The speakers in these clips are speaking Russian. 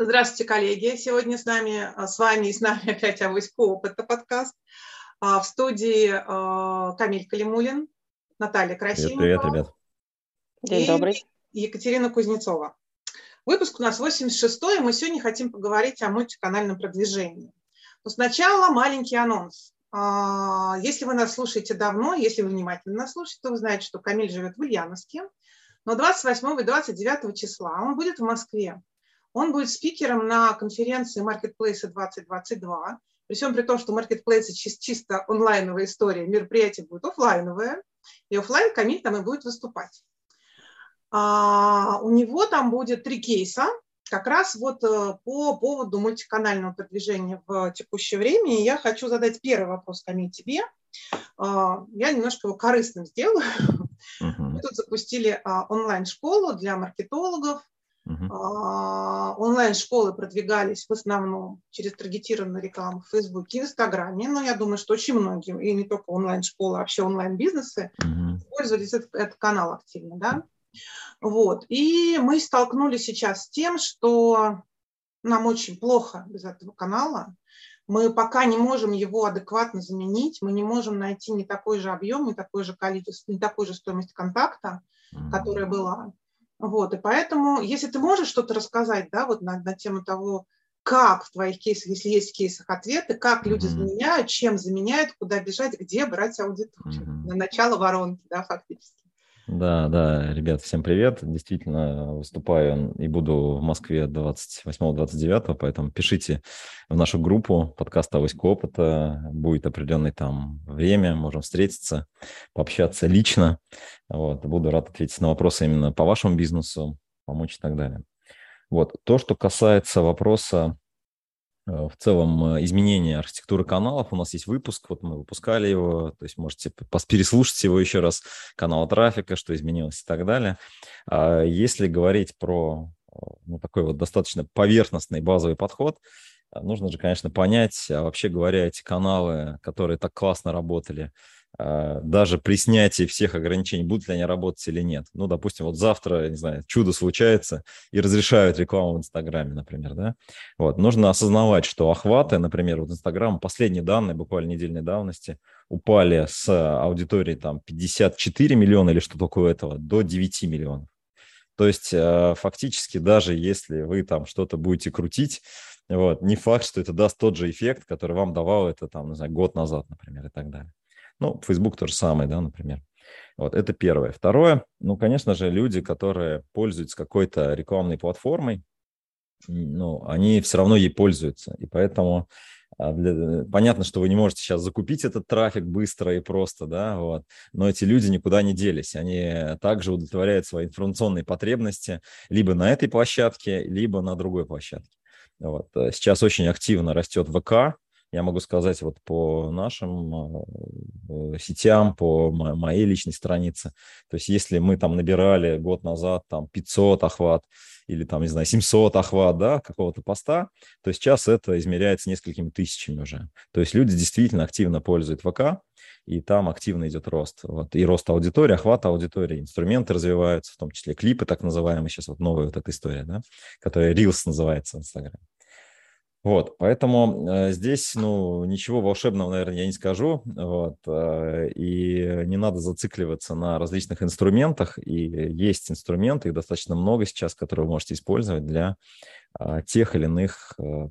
Здравствуйте, коллеги. Сегодня с нами, а, с вами и с нами опять Авоська Опыта подкаст. А, в студии а, Камиль Калимулин, Наталья Красильникова. Привет, привет, ребят. День добрый. Екатерина Кузнецова. Выпуск у нас 86-й, и мы сегодня хотим поговорить о мультиканальном продвижении. Но сначала маленький анонс. Если вы нас слушаете давно, если вы внимательно нас слушаете, то вы знаете, что Камиль живет в Ульяновске. Но 28 и 29 числа он будет в Москве он будет спикером на конференции Marketplace 2022. При всем при том, что Marketplace чисто онлайновая история, мероприятие будет офлайновое, и офлайн Камиль там и будет выступать. А, у него там будет три кейса, как раз вот э, по поводу мультиканального продвижения в текущее время. И я хочу задать первый вопрос, Камиль, тебе. А, я немножко его корыстным сделаю. Uh-huh. Мы тут запустили а, онлайн-школу для маркетологов, Uh-huh. Онлайн-школы продвигались в основном через таргетированную рекламу в Фейсбуке и Инстаграме, но я думаю, что очень многие, и не только онлайн-школы, а вообще онлайн-бизнесы uh-huh. использовались этот, этот канал активно, да. Вот. И мы столкнулись сейчас с тем, что нам очень плохо без этого канала. Мы пока не можем его адекватно заменить, мы не можем найти не такой же объем, не такое же количество, не такую же стоимость контакта, которая была. Вот, и поэтому, если ты можешь что-то рассказать, да, вот на, на тему того, как в твоих кейсах, если есть в кейсах ответы, как люди mm-hmm. заменяют, чем заменяют, куда бежать, где брать аудиторию. Mm-hmm. На начало воронки, да, фактически. Да, да, ребят, всем привет. Действительно, выступаю и буду в Москве 28-29, поэтому пишите в нашу группу подкаста «Авоська опыта». Будет определенное там время, можем встретиться, пообщаться лично. Вот, буду рад ответить на вопросы именно по вашему бизнесу, помочь и так далее. Вот, то, что касается вопроса в целом э, изменение архитектуры каналов. У нас есть выпуск, вот мы выпускали его, то есть можете переслушать его еще раз, канала трафика, что изменилось и так далее. А если говорить про э, ну, такой вот достаточно поверхностный базовый подход, нужно же, конечно, понять, а вообще говоря, эти каналы, которые так классно работали, даже при снятии всех ограничений, будут ли они работать или нет. Ну, допустим, вот завтра, не знаю, чудо случается и разрешают рекламу в Инстаграме, например, да. Вот, нужно осознавать, что охваты, например, вот Инстаграм, последние данные, буквально недельной давности, упали с аудитории там 54 миллиона или что такое этого до 9 миллионов. То есть а, фактически даже если вы там что-то будете крутить, вот, не факт, что это даст тот же эффект, который вам давал это там, не знаю, год назад, например, и так далее. Ну, Facebook то же самое, да, например. Вот, это первое. Второе, ну, конечно же, люди, которые пользуются какой-то рекламной платформой, ну, они все равно ей пользуются. И поэтому а, для... понятно, что вы не можете сейчас закупить этот трафик быстро и просто, да, вот, но эти люди никуда не делись. Они также удовлетворяют свои информационные потребности либо на этой площадке, либо на другой площадке. Вот. Сейчас очень активно растет ВК, я могу сказать вот по нашим э, сетям, по моей личной странице. То есть если мы там набирали год назад там 500 охват или там, не знаю, 700 охват, да, какого-то поста, то сейчас это измеряется несколькими тысячами уже. То есть люди действительно активно пользуют ВК, и там активно идет рост. Вот, и рост аудитории, охват аудитории, инструменты развиваются, в том числе клипы так называемые, сейчас вот новая вот эта история, да, которая Reels называется в Инстаграме. Вот, поэтому э, здесь, ну, ничего волшебного, наверное, я не скажу, вот, э, и не надо зацикливаться на различных инструментах, и есть инструменты, их достаточно много сейчас, которые вы можете использовать для э, тех или иных э,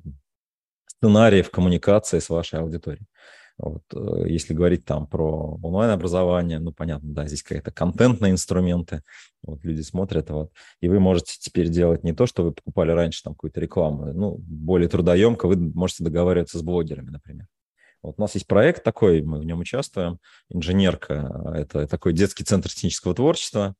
сценариев коммуникации с вашей аудиторией. Вот, э, если говорить там про онлайн-образование, ну, понятно, да, здесь какие-то контентные инструменты, вот люди смотрят, вот, и вы можете теперь делать не то, что вы покупали раньше там какую-то рекламу, ну, более трудоемко, вы можете договариваться с блогерами, например. Вот у нас есть проект такой, мы в нем участвуем, «Инженерка», это такой детский центр технического творчества,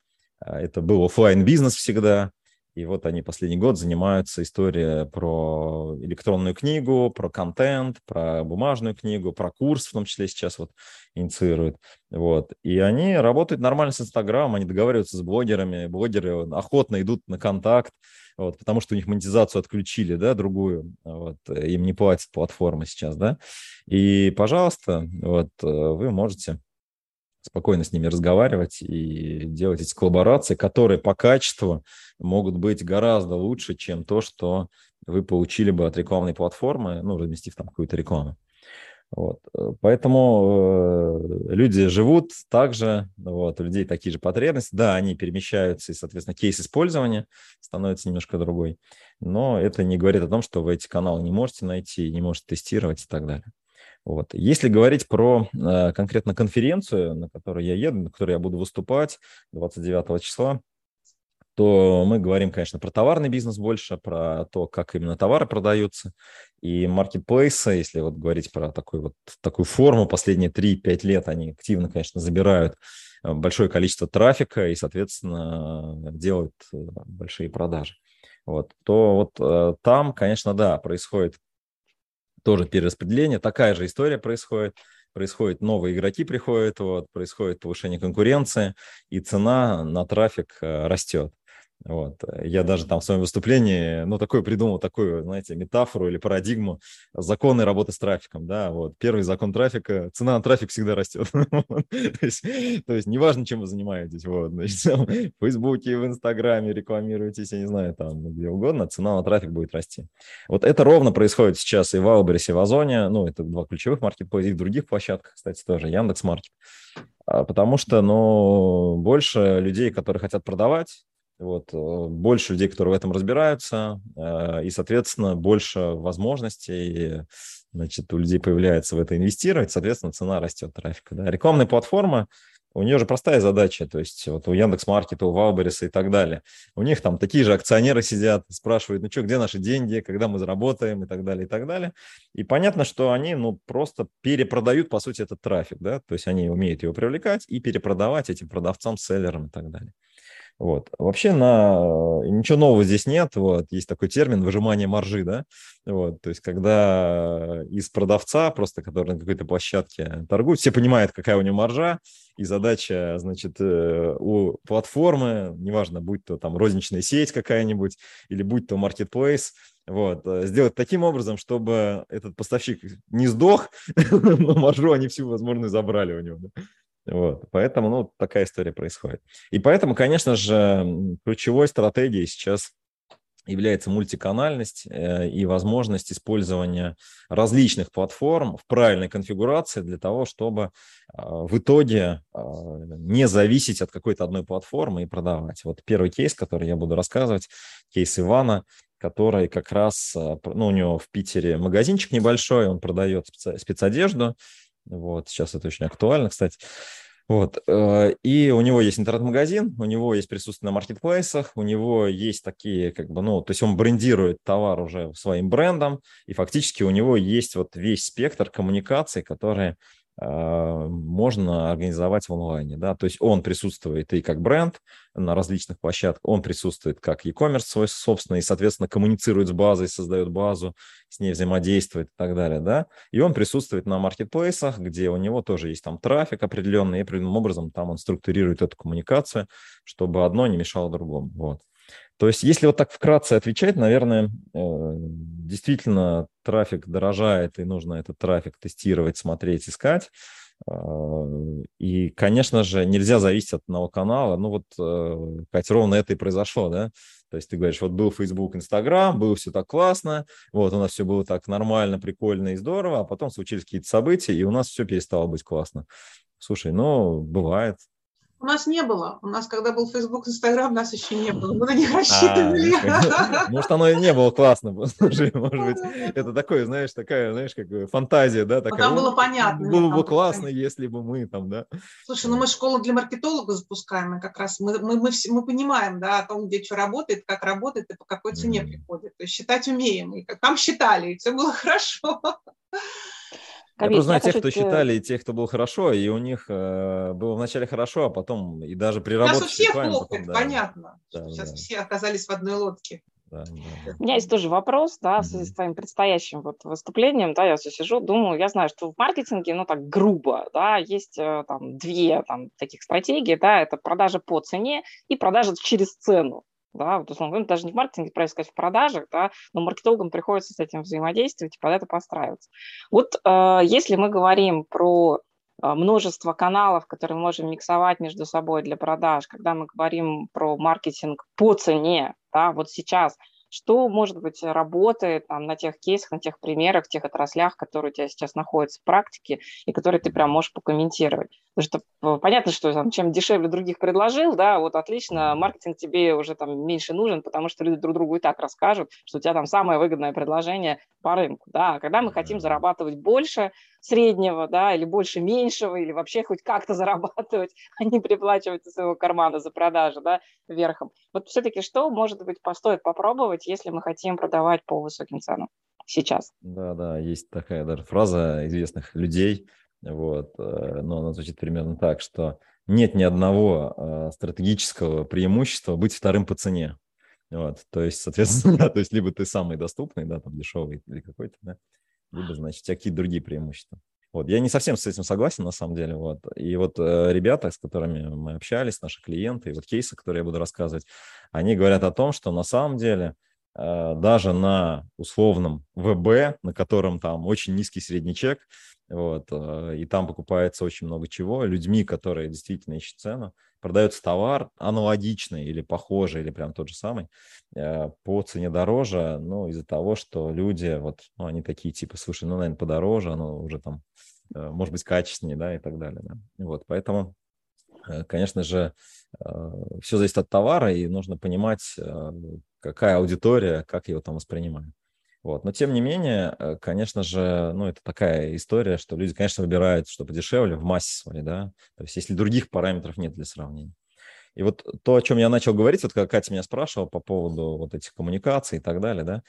это был офлайн бизнес всегда, и вот они последний год занимаются историей про электронную книгу, про контент, про бумажную книгу, про курс в том числе сейчас вот инициируют. Вот. И они работают нормально с Инстаграмом, они договариваются с блогерами, блогеры охотно идут на контакт, вот, потому что у них монетизацию отключили, да, другую, вот, им не платит платформа сейчас, да. И, пожалуйста, вот, вы можете спокойно с ними разговаривать и делать эти коллаборации, которые по качеству могут быть гораздо лучше, чем то, что вы получили бы от рекламной платформы, ну, разместив там какую-то рекламу. Вот. Поэтому э, люди живут также, вот, у людей такие же потребности. Да, они перемещаются, и, соответственно, кейс использования становится немножко другой. Но это не говорит о том, что вы эти каналы не можете найти, не можете тестировать и так далее. Вот. Если говорить про э, конкретно конференцию, на которую я еду, на которой я буду выступать 29 числа, то мы говорим, конечно, про товарный бизнес больше, про то, как именно товары продаются. И маркетплейсы, если вот говорить про такой вот, такую форму, последние 3-5 лет они активно, конечно, забирают э, большое количество трафика и, соответственно, делают э, большие продажи. Вот, то вот э, там, конечно, да, происходит тоже перераспределение, такая же история происходит происходит, новые игроки приходят, вот, происходит повышение конкуренции, и цена на трафик растет. Вот. Я даже там в своем выступлении, ну, такой придумал такую, знаете, метафору или парадигму законы работы с трафиком, да, вот. Первый закон трафика, цена на трафик всегда растет. то, есть, неважно, чем вы занимаетесь, вот, значит, в Фейсбуке, в Инстаграме рекламируетесь, я не знаю, там, где угодно, цена на трафик будет расти. Вот это ровно происходит сейчас и в Wildberries, и в Озоне, ну, это два ключевых маркетплейса, и в других площадках, кстати, тоже, Яндекс.Маркет. А, потому что, ну, больше людей, которые хотят продавать, вот, э, больше людей, которые в этом разбираются, э, и, соответственно, больше возможностей значит, у людей появляется в это инвестировать, соответственно, цена растет трафика. Да. Рекламная платформа, у нее же простая задача, то есть вот у Яндекс.Маркета, у Валбериса и так далее. У них там такие же акционеры сидят, спрашивают, ну что, где наши деньги, когда мы заработаем и так далее, и так далее. И понятно, что они, ну, просто перепродают, по сути, этот трафик, да, то есть они умеют его привлекать и перепродавать этим продавцам, селлерам и так далее. Вот. Вообще на... ничего нового здесь нет. Вот. Есть такой термин выжимание маржи, да? Вот. То есть когда из продавца, просто который на какой-то площадке торгует, все понимают, какая у него маржа, и задача, значит, э, у платформы, неважно, будь то там розничная сеть какая-нибудь, или будь то marketplace, вот, э, сделать таким образом, чтобы этот поставщик не сдох, но маржу они всю возможную забрали у него. Вот, поэтому, ну, такая история происходит. И поэтому, конечно же, ключевой стратегией сейчас является мультиканальность э, и возможность использования различных платформ в правильной конфигурации для того, чтобы а, в итоге а, не зависеть от какой-то одной платформы и продавать. Вот первый кейс, который я буду рассказывать, кейс Ивана, который как раз, а, ну, у него в Питере магазинчик небольшой, он продает спецодежду, вот, сейчас это очень актуально, кстати. Вот. Э, и у него есть интернет-магазин, у него есть присутствие на маркетплейсах, у него есть такие, как бы, ну, то есть он брендирует товар уже своим брендом, и фактически у него есть вот весь спектр коммуникаций, которые можно организовать в онлайне. Да? То есть он присутствует и как бренд на различных площадках, он присутствует как e-commerce свой собственный, и, соответственно, коммуницирует с базой, создает базу, с ней взаимодействует и так далее. Да? И он присутствует на маркетплейсах, где у него тоже есть там трафик определенный, и определенным образом там он структурирует эту коммуникацию, чтобы одно не мешало другому. Вот. То есть, если вот так вкратце отвечать, наверное, э, действительно трафик дорожает, и нужно этот трафик тестировать, смотреть, искать. Э, и, конечно же, нельзя зависеть от одного канала. Ну вот, э, Катя, ровно это и произошло, да? То есть ты говоришь, вот был Facebook, Instagram, было все так классно, вот у нас все было так нормально, прикольно и здорово, а потом случились какие-то события, и у нас все перестало быть классно. Слушай, ну, бывает, у нас не было. У нас, когда был Facebook, Instagram, нас еще не было. Мы на них а, рассчитывали. может, оно и не было классно. может быть, это такое, знаешь, такая, знаешь, как фантазия, да? Такая, там было понятно. Было бы классно, если бы мы там, да. Слушай, ну мы школу для маркетолога запускаем, и как раз мы, мы, мы, мы понимаем, да, о том, где что работает, как работает и по какой цене приходит. То есть считать умеем. И там считали, и все было хорошо. Ковид. Я просто знаю тех, кто считали, и тех, кто был хорошо, и у них э, было вначале хорошо, а потом и даже при работе... Сейчас у всех плохо, потом, да. понятно. Да, Сейчас да. все оказались в одной лодке. Да, да. У меня есть тоже вопрос, да, в связи с твоим предстоящим вот выступлением, да, я все сижу, думаю, я знаю, что в маркетинге, ну так грубо, да, есть э, там две там таких стратегии, да, это продажа по цене и продажа через цену, да, вот, условно даже не в маркетинге, правильно сказать, в продажах, да, но маркетологам приходится с этим взаимодействовать и под это подстраиваться. Вот э, если мы говорим про а, множество каналов, которые мы можем миксовать между собой для продаж, когда мы говорим про маркетинг по цене, да, вот сейчас – что, может быть, работает там, на тех кейсах, на тех примерах, тех отраслях, которые у тебя сейчас находятся в практике, и которые ты прям можешь покомментировать. Потому что э, понятно, что там, чем дешевле других предложил, да, вот отлично, маркетинг тебе уже там меньше нужен, потому что люди друг другу и так расскажут, что у тебя там самое выгодное предложение по рынку, да. А когда мы хотим зарабатывать больше среднего, да, или больше меньшего, или вообще хоть как-то зарабатывать, а не приплачивать из своего кармана за продажу, да, верхом. Вот все-таки что, может быть, стоит попробовать, если мы хотим продавать по высоким ценам сейчас? Да, да, есть такая даже фраза известных людей, вот. Э, но она звучит примерно так, что нет ни одного э, стратегического преимущества быть вторым по цене. Вот. То есть, соответственно, да, то есть либо ты самый доступный, да, там дешевый или какой-то, да, либо, значит, какие-то другие преимущества. Вот. Я не совсем с этим согласен, на самом деле. Вот. И вот э, ребята, с которыми мы общались, наши клиенты, и вот кейсы, которые я буду рассказывать, они говорят о том, что на самом деле э, даже на условном ВБ, на котором там очень низкий средний чек, вот, э, и там покупается очень много чего. Людьми, которые действительно ищут цену, продается товар аналогичный или похожий, или прям тот же самый, э, по цене дороже, ну, из-за того, что люди, вот, ну, они такие, типа, слушай, ну, наверное, подороже, оно уже там, э, может быть, качественнее, да, и так далее, да. Вот, поэтому, конечно же, все зависит от товара, и нужно понимать, какая аудитория, как его там воспринимает. Вот. Но тем не менее, э, конечно же, ну, это такая история, что люди, конечно, выбирают, что подешевле в массе своей, да, то есть если других параметров нет для сравнения. И вот то, о чем я начал говорить, вот как Катя меня спрашивала по поводу вот этих коммуникаций и так далее, да,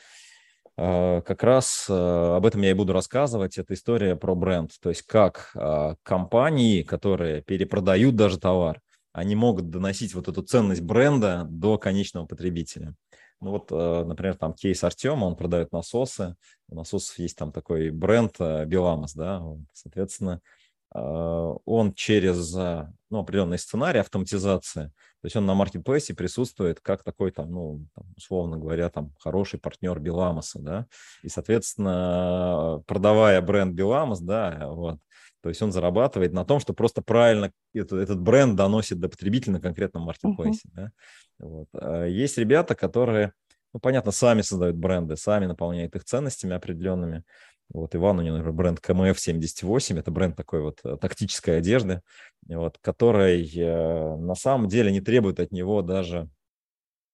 э, как раз э, об этом я и буду рассказывать. Это история про бренд, то есть как компании, которые перепродают даже товар, они могут доносить вот эту ценность бренда до конечного потребителя. Ну вот, э, например, там кейс Артема, он продает насосы. У насосов есть там такой бренд Беламос, да, соответственно, э, он через ну, определенный сценарий автоматизации, то есть он на маркетплейсе присутствует как такой там, ну, условно говоря, там хороший партнер Беламоса, да, и, соответственно, продавая бренд Беламос, да, вот, то есть он зарабатывает на том, что просто правильно этот, этот бренд доносит до потребителя на конкретном маркетплейсе. Uh-huh. Да? Вот. А есть ребята, которые, ну, понятно, сами создают бренды, сами наполняют их ценностями определенными. Вот Иван, у него, например, бренд КМФ-78, это бренд такой вот э, тактической одежды, вот, который э, на самом деле не требует от него даже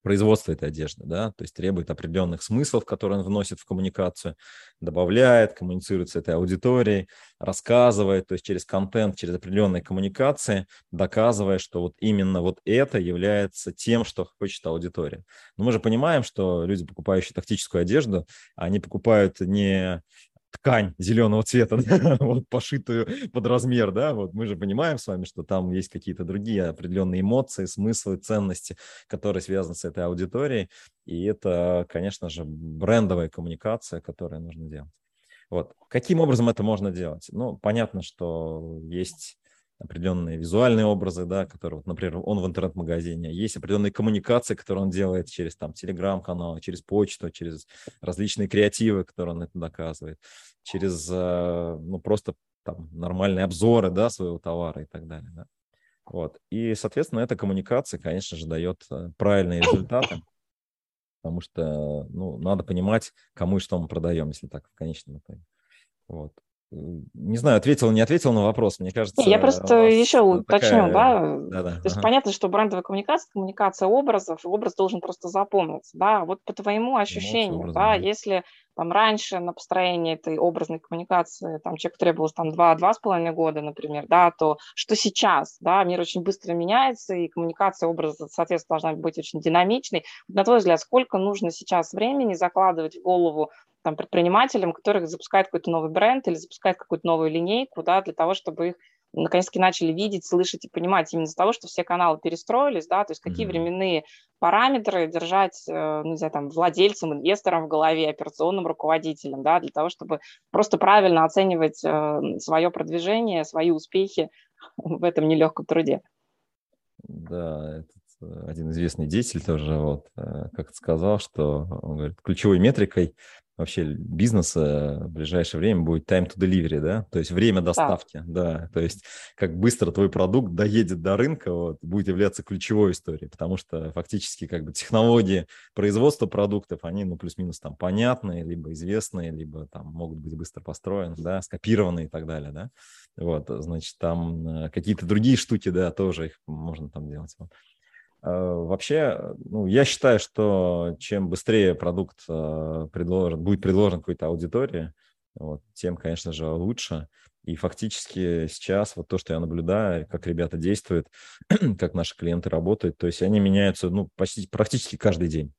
производства этой одежды, да, то есть требует определенных смыслов, которые он вносит в коммуникацию, добавляет, коммуницирует с этой аудиторией, рассказывает, то есть через контент, через определенные коммуникации, доказывая, что вот именно вот это является тем, что хочет аудитория. Но мы же понимаем, что люди, покупающие тактическую одежду, они покупают не ткань зеленого цвета, вот, пошитую под размер, да, вот мы же понимаем с вами, что там есть какие-то другие определенные эмоции, смыслы, ценности, которые связаны с этой аудиторией, и это, конечно же, брендовая коммуникация, которую нужно делать. Вот. Каким образом это можно делать? Ну, понятно, что есть определенные визуальные образы, да, которые, вот, например, он в интернет-магазине, есть определенные коммуникации, которые он делает через там телеграм-канал, через почту, через различные креативы, которые он это доказывает, через, э, ну, просто там нормальные обзоры, да, своего товара и так далее, да. Вот. И, соответственно, эта коммуникация, конечно же, дает э, правильные результаты, потому что, ну, надо понимать, кому и что мы продаем, если так в конечном итоге. Вот не знаю, ответил, не ответил на вопрос, мне кажется. Я просто еще уточню, да? да, да. То есть ага. понятно, что брендовая коммуникация, коммуникация образов, образ должен просто запомниться, да? Вот по твоему ощущению, образом, да, да, если там раньше на построение этой образной коммуникации там человек требовалось там два-два с половиной года, например, да, то что сейчас, да, мир очень быстро меняется, и коммуникация образа, соответственно, должна быть очень динамичной. На твой взгляд, сколько нужно сейчас времени закладывать в голову там, предпринимателям, которые запускают какой-то новый бренд или запускают какую-то новую линейку, да, для того, чтобы их наконец-таки начали видеть, слышать и понимать именно из-за того, что все каналы перестроились, да, то есть какие mm-hmm. временные параметры держать, э, ну, не знаю, там, владельцам, инвесторам в голове, операционным руководителям, да, для того, чтобы просто правильно оценивать э, свое продвижение, свои успехи в этом нелегком труде. Да, этот э, один известный деятель тоже вот как сказал, что он говорит, ключевой метрикой вообще бизнеса в ближайшее время будет time to delivery, да, то есть время доставки, да, да. то есть как быстро твой продукт доедет до рынка, вот, будет являться ключевой историей, потому что фактически как бы технологии производства продуктов, они, ну, плюс-минус там понятные, либо известные, либо там могут быть быстро построены, да, скопированы и так далее, да, вот, значит, там э, какие-то другие штуки, да, тоже их можно там делать, вот. Э, вообще, ну, я считаю, что чем быстрее продукт э, предложен, будет предложен какой-то аудитории, вот, тем, конечно же, лучше. И фактически сейчас вот то, что я наблюдаю, как ребята действуют, как наши клиенты работают, то есть они меняются ну, почти, практически каждый день.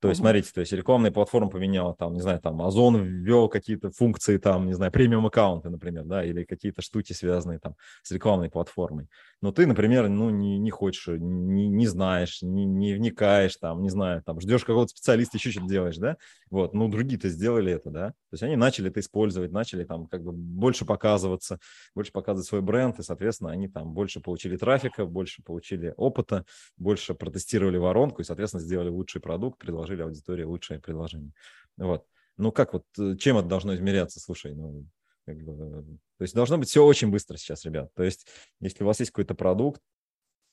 То есть, смотрите, то есть рекламная платформа поменяла, там, не знаю, там, Озон ввел какие-то функции, там, не знаю, премиум аккаунты, например, да, или какие-то штуки, связанные там с рекламной платформой. Но ты, например, ну, не, не хочешь, не, не знаешь, не, не вникаешь, там, не знаю, там, ждешь какого-то специалиста, еще что-то делаешь, да, вот, ну, другие-то сделали это, да, то есть они начали это использовать, начали там как бы больше показываться, больше показывать свой бренд, и, соответственно, они там больше получили трафика, больше получили опыта, больше протестировали воронку и, соответственно, сделали лучший продукт, предложили аудитории лучшее предложение. Вот. Ну как вот, э, чем это должно измеряться? Слушай, ну, как бы, то есть должно быть все очень быстро сейчас, ребят. То есть если у вас есть какой-то продукт,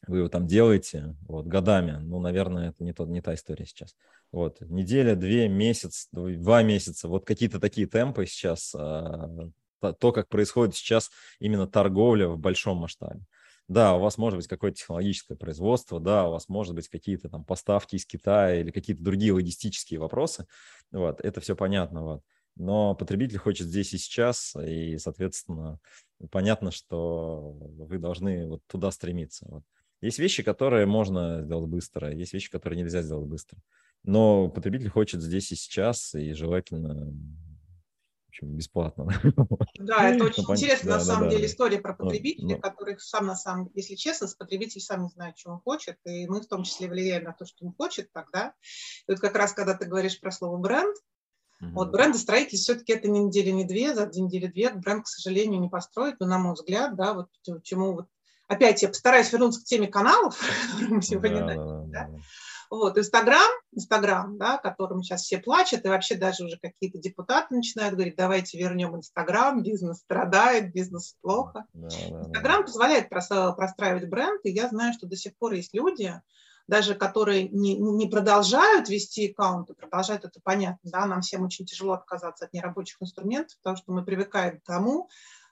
вы его там делаете вот, годами, ну, наверное, это не, то, не та история сейчас. Вот, неделя, две, месяц, два месяца, вот какие-то такие темпы сейчас, а, то, как происходит сейчас именно торговля в большом масштабе. Да, у вас может быть какое-то технологическое производство, да, у вас может быть какие-то там поставки из Китая или какие-то другие логистические вопросы. Вот, это все понятно. Вот. Но потребитель хочет здесь и сейчас, и, соответственно, понятно, что вы должны вот туда стремиться. Вот. Есть вещи, которые можно сделать быстро, есть вещи, которые нельзя сделать быстро. Но потребитель хочет здесь и сейчас, и желательно общем, бесплатно. Да, это очень интересно, на самом деле, история про потребителя, который сам, на самом если честно, потребитель сам не знает, чего он хочет, и мы в том числе влияем на то, что он хочет тогда. И вот как раз, когда ты говоришь про слово бренд, Угу. Вот брендостроитель все-таки это не неделя, не две, за неделю-две бренд, к сожалению, не построить, но, на мой взгляд, да, вот чему вот опять я постараюсь вернуться к теме каналов, мы сегодня да, да, да. Вот, Инстаграм, Инстаграм, да, которым сейчас все плачут, и вообще даже уже какие-то депутаты начинают говорить, давайте вернем Инстаграм, бизнес страдает, бизнес плохо. Инстаграм позволяет простраивать бренд, и я знаю, что до сих пор есть люди, даже которые не, не продолжают вести аккаунты, продолжают это понятно, да, нам всем очень тяжело отказаться от нерабочих инструментов, потому что мы привыкаем к тому,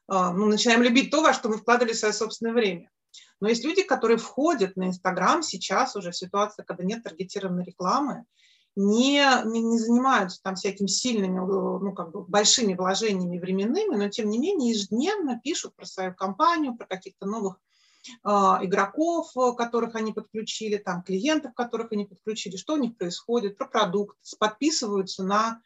а, ну, начинаем любить то, во что мы вкладывали свое собственное время. Но есть люди, которые входят на Инстаграм сейчас уже в ситуации, когда нет таргетированной рекламы, не, не, не занимаются там всякими сильными, ну, как бы большими вложениями временными, но тем не менее ежедневно пишут про свою компанию, про каких-то новых э, игроков, которых они подключили, там, клиентов, которых они подключили, что у них происходит, про продукт, подписываются на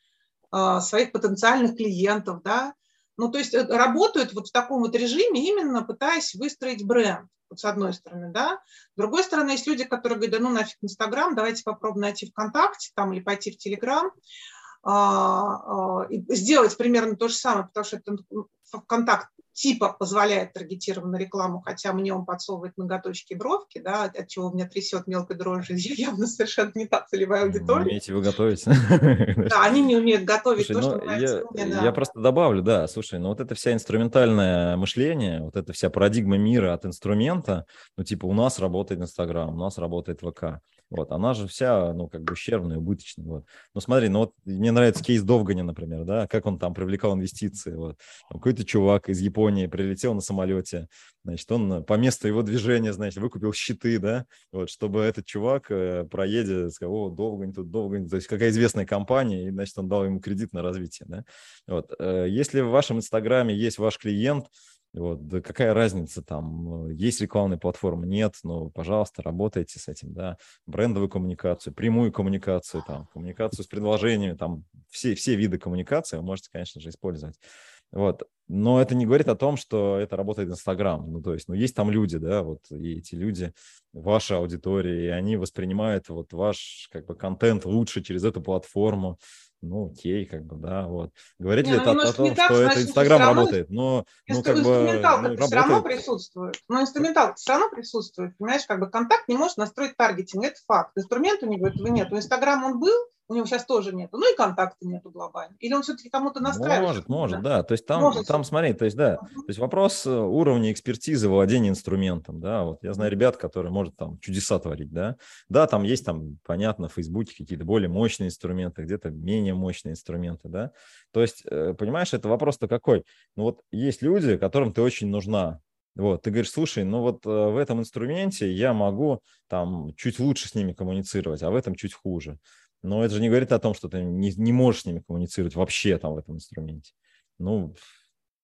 э, своих потенциальных клиентов, да, ну, то есть э, работают вот в таком вот режиме, именно пытаясь выстроить бренд вот с одной стороны, да. С другой стороны, есть люди, которые говорят, да ну нафиг Инстаграм, давайте попробуем найти ВКонтакте там или пойти в Телеграм, сделать примерно то же самое, потому что это ну, ВКонтакт типа позволяет таргетированную рекламу, хотя мне он подсовывает ноготочки и бровки, да, от чего у меня трясет мелкой дрожью, явно совершенно не та целевая аудитория. Умеете вы готовить. Да, они не умеют готовить слушай, то, ну, что я, мне, да. я просто добавлю, да, слушай, ну вот это вся инструментальное мышление, вот эта вся парадигма мира от инструмента, ну типа у нас работает Инстаграм, у нас работает ВК. Вот, она же вся, ну, как бы ущербная, убыточная. Вот. Ну, смотри, ну вот мне нравится кейс Довгани, например, да, как он там привлекал инвестиции. Вот. Какой-то чувак из Японии прилетел на самолете, значит, он по месту его движения, значит, выкупил щиты, да, вот, чтобы этот чувак э, проедет, сказал, о, Довгань тут, Довгань, то есть какая известная компания, и, значит, он дал ему кредит на развитие, да. Вот. Э, если в вашем Инстаграме есть ваш клиент, вот, да какая разница там, э, есть рекламная платформа, нет, ну, пожалуйста, работайте с этим, да, брендовую коммуникацию, прямую коммуникацию, там, коммуникацию с предложениями, там, все, все виды коммуникации вы можете, конечно же, использовать. Вот. Но это не говорит о том, что это работает Инстаграм. Ну, то есть, ну, есть там люди, да, вот, и эти люди, ваша аудитория, и они воспринимают вот ваш, как бы, контент лучше через эту платформу ну, окей, как бы, да, вот. Говорит не, ли ну, это о том, так, что значит, это Инстаграм работает? Но, ну, как бы, ну, работает. все равно присутствует. Но инструментал все равно присутствует, понимаешь, как бы контакт не может настроить таргетинг, это факт. Инструмент у него этого нет. У Инстаграма он был, у него сейчас тоже нету. Ну и контакта нету глобально. Или он все-таки кому-то настраивает? Может, может, да. То есть там, может, там смотри, то есть да, то есть вопрос э, уровня экспертизы владения инструментом, да. Вот я знаю ребят, которые может там чудеса творить, да. Да, там есть там, понятно, в Фейсбуке какие-то более мощные инструменты, где-то менее мощные инструменты, да. То есть, э, понимаешь, это вопрос-то какой? Ну вот есть люди, которым ты очень нужна, вот, ты говоришь, слушай, ну вот э, в этом инструменте я могу там чуть лучше с ними коммуницировать, а в этом чуть хуже. Но это же не говорит о том, что ты не, не можешь с ними коммуницировать вообще там в этом инструменте. Ну,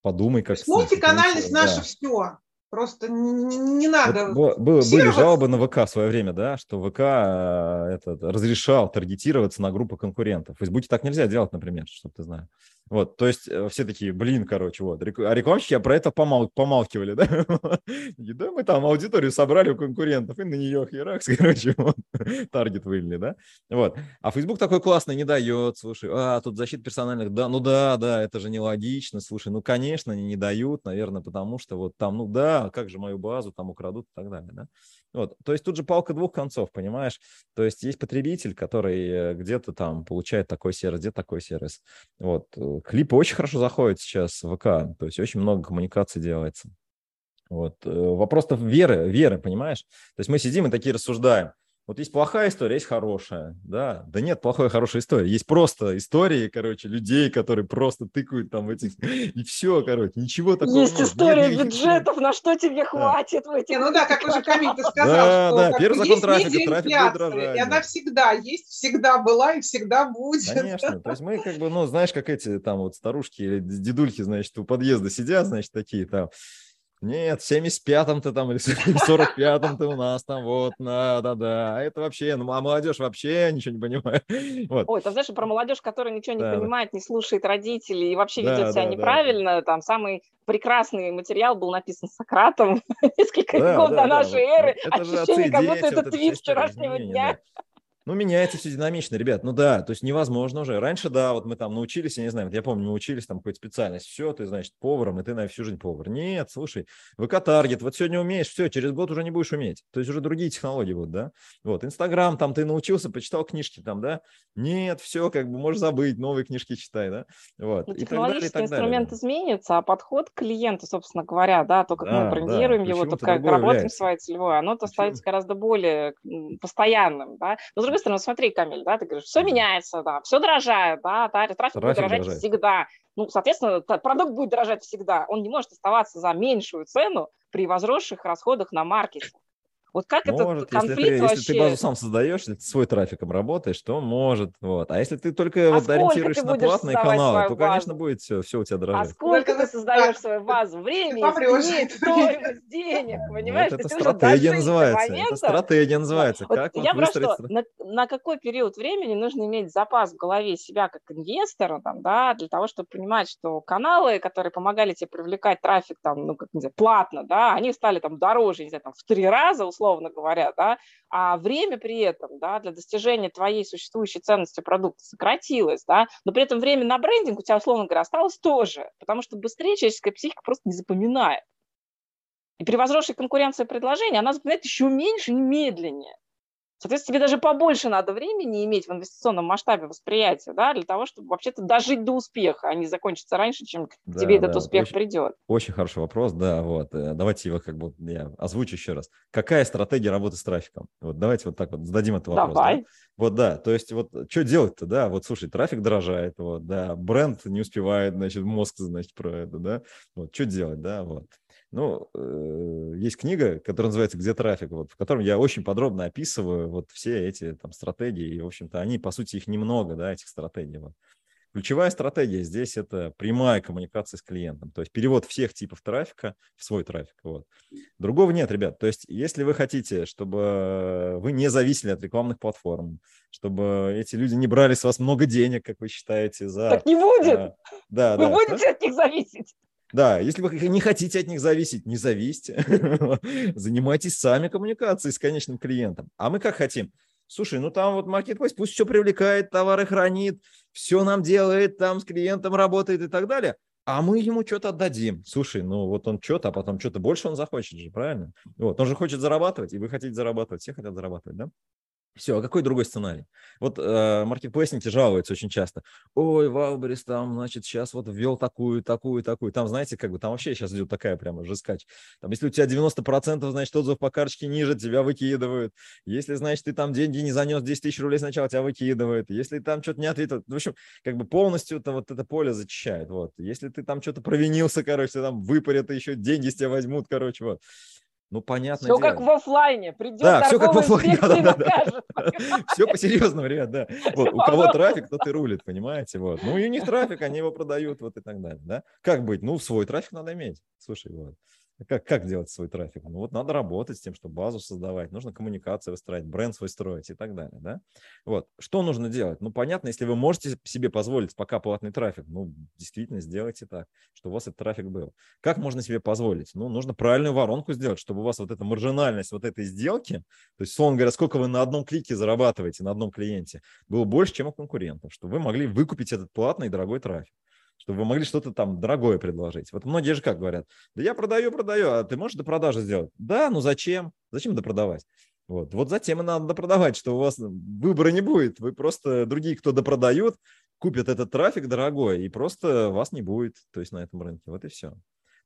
подумай, как... Мультиканальность наша да. все. Просто не, не надо. Вот, было, были жалобы на ВК в свое время, да, что ВК э, этот, разрешал таргетироваться на группы конкурентов. В Фейсбуке так нельзя делать, например, чтобы ты знал. Вот, то есть э, все такие, блин, короче, вот. А рекламщики про это помал, помалкивали, да? И да, мы там аудиторию собрали у конкурентов и на нее херакс, короче, вот, таргет вылили, да? Вот. А Facebook такой классный не дает, слушай, а, тут защита персональных, да, ну да, да, это же нелогично, слушай, ну, конечно, они не дают, наверное, потому что вот там, ну да, как же мою базу там украдут и так далее, да? Вот. То есть тут же палка двух концов, понимаешь? То есть есть потребитель, который э, где-то там получает такой сервис, где такой сервис. Вот. Э, клипы очень хорошо заходят сейчас в ВК, то есть очень много коммуникаций делается. Вот. Э, вопрос-то веры, веры, понимаешь? То есть мы сидим и такие рассуждаем. Вот есть плохая история, есть хорошая, да. Да нет плохой, хорошей истории. Есть просто истории, короче, людей, которые просто тыкают там этих, и все, короче, ничего такого. Есть нет. история нет, бюджетов, нет. на что тебе да. хватит в этих... Ну да, как уже Камиль ты сказал, да, что да, первый закон трафика, трафик будет дрожать. И она всегда есть, всегда была и всегда будет. Конечно, то есть мы как бы, ну, знаешь, как эти там вот старушки или дедульки, значит, у подъезда сидят, значит, такие там, нет, в 75-м ты там или в 45-м ты у нас там, вот, да-да-да. А это вообще, ну, а молодежь вообще ничего не понимает. Вот. Ой, ты знаешь, про молодежь, которая ничего не да, понимает, не слушает родителей и вообще да, ведет себя да, неправильно, да. там самый прекрасный материал был написан Сократом несколько да, веков да, до нашей да, эры. Это Ощущение, как будто это твит вчерашнего дня. Да. Ну, меняется все динамично, ребят. Ну да, то есть невозможно уже. Раньше, да, вот мы там научились, я не знаю, вот я помню, мы учились там какой-то специальность. Все, ты, значит, поваром, и ты на всю жизнь повар. Нет, слушай, ВК-таргет, вот сегодня умеешь, все, через год уже не будешь уметь. То есть уже другие технологии будут, да. Вот, Инстаграм, там ты научился, почитал книжки там, да. Нет, все, как бы можешь забыть, новые книжки читай, да. Вот. Ну, технологический далее, инструмент далее. изменится, а подход к клиенту, собственно говоря, да, то, как да, мы брендируем да, его, то, как работаем является. своей целевой, оно-то становится гораздо более постоянным, да. Но, другой стороны, смотри, Камиль, да, ты говоришь, все меняется, да, все дорожает, да, трафик, трафик будет дорожать дорожает. всегда. Ну, соответственно, продукт будет дорожать всегда. Он не может оставаться за меньшую цену при возросших расходах на маркетинг. Вот как может, этот конфликт если ты, вообще... Если ты базу сам создаешь, если ты свой трафиком работаешь, то может. Вот. А если ты только а вот ориентируешься на платные каналы, то, конечно, будет все, все у тебя дорожать. А сколько ты создаешь свою базу? Времени, нет, стоимость денег, понимаешь? Вот это стратегия называется. Это стратегия называется. Вот как я вот что, на, на какой период времени нужно иметь запас в голове себя как инвестора, там, да, для того, чтобы понимать, что каналы, которые помогали тебе привлекать трафик, там, ну, как, не знаю, платно, да, они стали там дороже, не знаю, там, в три раза, условно, условно говоря, да, а время при этом, да, для достижения твоей существующей ценности продукта сократилось, да, но при этом время на брендинг у тебя, условно говоря, осталось тоже, потому что быстрее человеческая психика просто не запоминает. И при возросшей конкуренции предложений она запоминает еще меньше и медленнее. Соответственно, тебе даже побольше надо времени иметь в инвестиционном масштабе восприятия, да, для того, чтобы вообще-то дожить до успеха, а не закончиться раньше, чем да, тебе да, этот успех очень, придет. Очень хороший вопрос, да, вот. Э, давайте его как бы я озвучу еще раз. Какая стратегия работы с трафиком? Вот давайте вот так вот зададим этот вопрос. Давай. Да? Вот, да, то есть вот что делать-то, да, вот, слушай, трафик дорожает, вот, да, бренд не успевает, значит, мозг, значит, про это, да, вот, что делать, да, вот. Ну, э, есть книга, которая называется «Где трафик?», вот, в котором я очень подробно описываю вот все эти там стратегии, и, в общем-то, они, по сути, их немного, да, этих стратегий. Вот. Ключевая стратегия здесь – это прямая коммуникация с клиентом, то есть перевод всех типов трафика в свой трафик. Вот. Другого нет, ребят. То есть если вы хотите, чтобы вы не зависели от рекламных платформ, чтобы эти люди не брали с вас много денег, как вы считаете, за… Так не будет! А, да, вы да, будете да? от них зависеть. Да, если вы не хотите от них зависеть, не зависите. Занимайтесь сами коммуникацией с конечным клиентом. А мы как хотим? Слушай, ну там вот маркетплейс пусть все привлекает, товары хранит, все нам делает, там с клиентом работает и так далее. А мы ему что-то отдадим. Слушай, ну вот он что-то, а потом что-то больше он захочет же, правильно? Вот, он же хочет зарабатывать, и вы хотите зарабатывать, все хотят зарабатывать, да? Все, а какой другой сценарий? Вот э, маркетплейсники жалуются очень часто. Ой, Валберис там, значит, сейчас вот ввел такую, такую, такую. Там, знаете, как бы там вообще сейчас идет такая прямо жескач. Там, если у тебя 90%, значит, отзыв по карточке ниже, тебя выкидывают. Если, значит, ты там деньги не занес 10 тысяч рублей сначала, тебя выкидывают. Если там что-то не ответил, в общем, как бы полностью -то вот это поле зачищает. Вот. Если ты там что-то провинился, короче, там выпарят, еще деньги с тебя возьмут, короче, вот. Ну, понятно. Все дело. как в офлайне. Придет да, все как в офлайне. Да, да, да. Все по-серьезному, ребят, да. Вот, у кого трафик, тот и рулит, понимаете? Вот. Ну, и у них трафик, они его продают, вот и так далее. Да? Как быть? Ну, свой трафик надо иметь. Слушай, вот. Как, как делать свой трафик? Ну вот надо работать с тем, чтобы базу создавать, нужно коммуникации выстраивать, бренд свой строить и так далее. Да? Вот. Что нужно делать? Ну понятно, если вы можете себе позволить пока платный трафик, ну действительно сделайте так, чтобы у вас этот трафик был. Как можно себе позволить? Ну нужно правильную воронку сделать, чтобы у вас вот эта маржинальность вот этой сделки, то есть, словно говоря, сколько вы на одном клике зарабатываете, на одном клиенте, было больше, чем у конкурентов, чтобы вы могли выкупить этот платный и дорогой трафик чтобы вы могли что-то там дорогое предложить. Вот многие же как говорят, да я продаю, продаю, а ты можешь до продажи сделать? Да, ну зачем? Зачем допродавать? Вот, вот затем и надо допродавать, что у вас выбора не будет. Вы просто, другие, кто допродают, купят этот трафик дорогой, и просто вас не будет, то есть на этом рынке. Вот и все.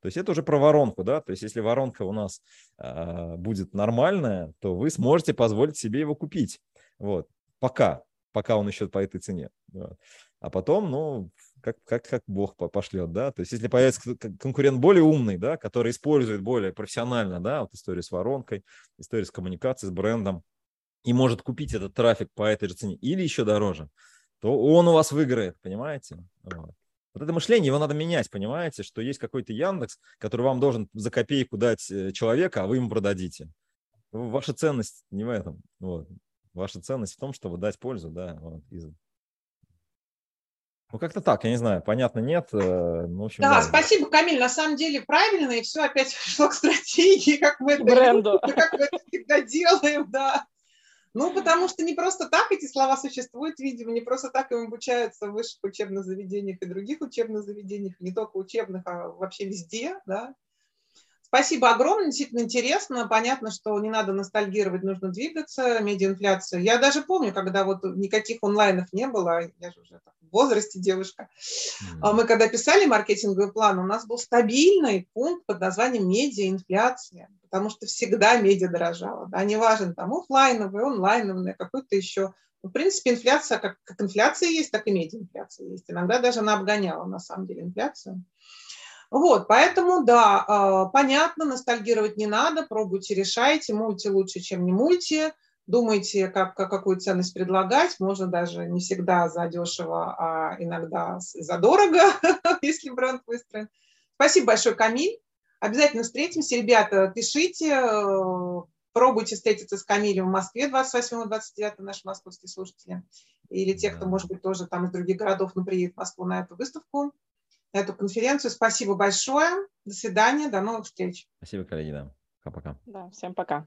То есть это уже про воронку, да, то есть если воронка у нас э, будет нормальная, то вы сможете позволить себе его купить, вот, пока, пока он еще по этой цене. Вот. А потом, ну, как, как, как Бог пошлет, да, то есть если появится конкурент более умный, да, который использует более профессионально, да, вот историю с воронкой, история с коммуникацией, с брендом, и может купить этот трафик по этой же цене или еще дороже, то он у вас выиграет, понимаете? Вот. Вот это мышление, его надо менять, понимаете, что есть какой-то Яндекс, который вам должен за копейку дать э, человека, а вы ему продадите. Ваша ценность не в этом. Вот. Ваша ценность в том, чтобы дать пользу, да, вот, ну, как-то так, я не знаю, понятно, нет. Э, ну, в общем, да, да, спасибо, Камиль, на самом деле правильно, и все опять пришло к стратегии, как мы это, Бренду. как мы это всегда делаем, да. Ну, потому что не просто так эти слова существуют, видимо, не просто так им обучаются в высших учебных заведениях и других учебных заведениях, не только учебных, а вообще везде, да. Спасибо огромное, действительно интересно. Понятно, что не надо ностальгировать, нужно двигаться, медиаинфляция. Я даже помню, когда вот никаких онлайнов не было, я же уже в возрасте девушка, mm-hmm. мы когда писали маркетинговый план, у нас был стабильный пункт под названием медиаинфляция, потому что всегда медиа дорожала. Да, неважно, там офлайновый, онлайновый, какой-то еще. Ну, в принципе, инфляция, как, как инфляция есть, так и медиаинфляция есть. Иногда даже она обгоняла, на самом деле, инфляцию. Вот, поэтому, да, а, понятно, ностальгировать не надо, пробуйте, решайте, мульти лучше, чем не мульти, думайте, как, как, какую ценность предлагать, можно даже не всегда за дешево, а иногда за дорого, если бренд выстроен. Спасибо большое, Камиль. Обязательно встретимся. Ребята, пишите, э, пробуйте встретиться с Камилем в Москве 28-29, наши московские слушатели. Или те, кто, может быть, тоже там из других городов, но приедет в Москву на эту выставку эту конференцию. Спасибо большое. До свидания. До новых встреч. Спасибо, коллеги. Да. Пока-пока. Да, всем пока.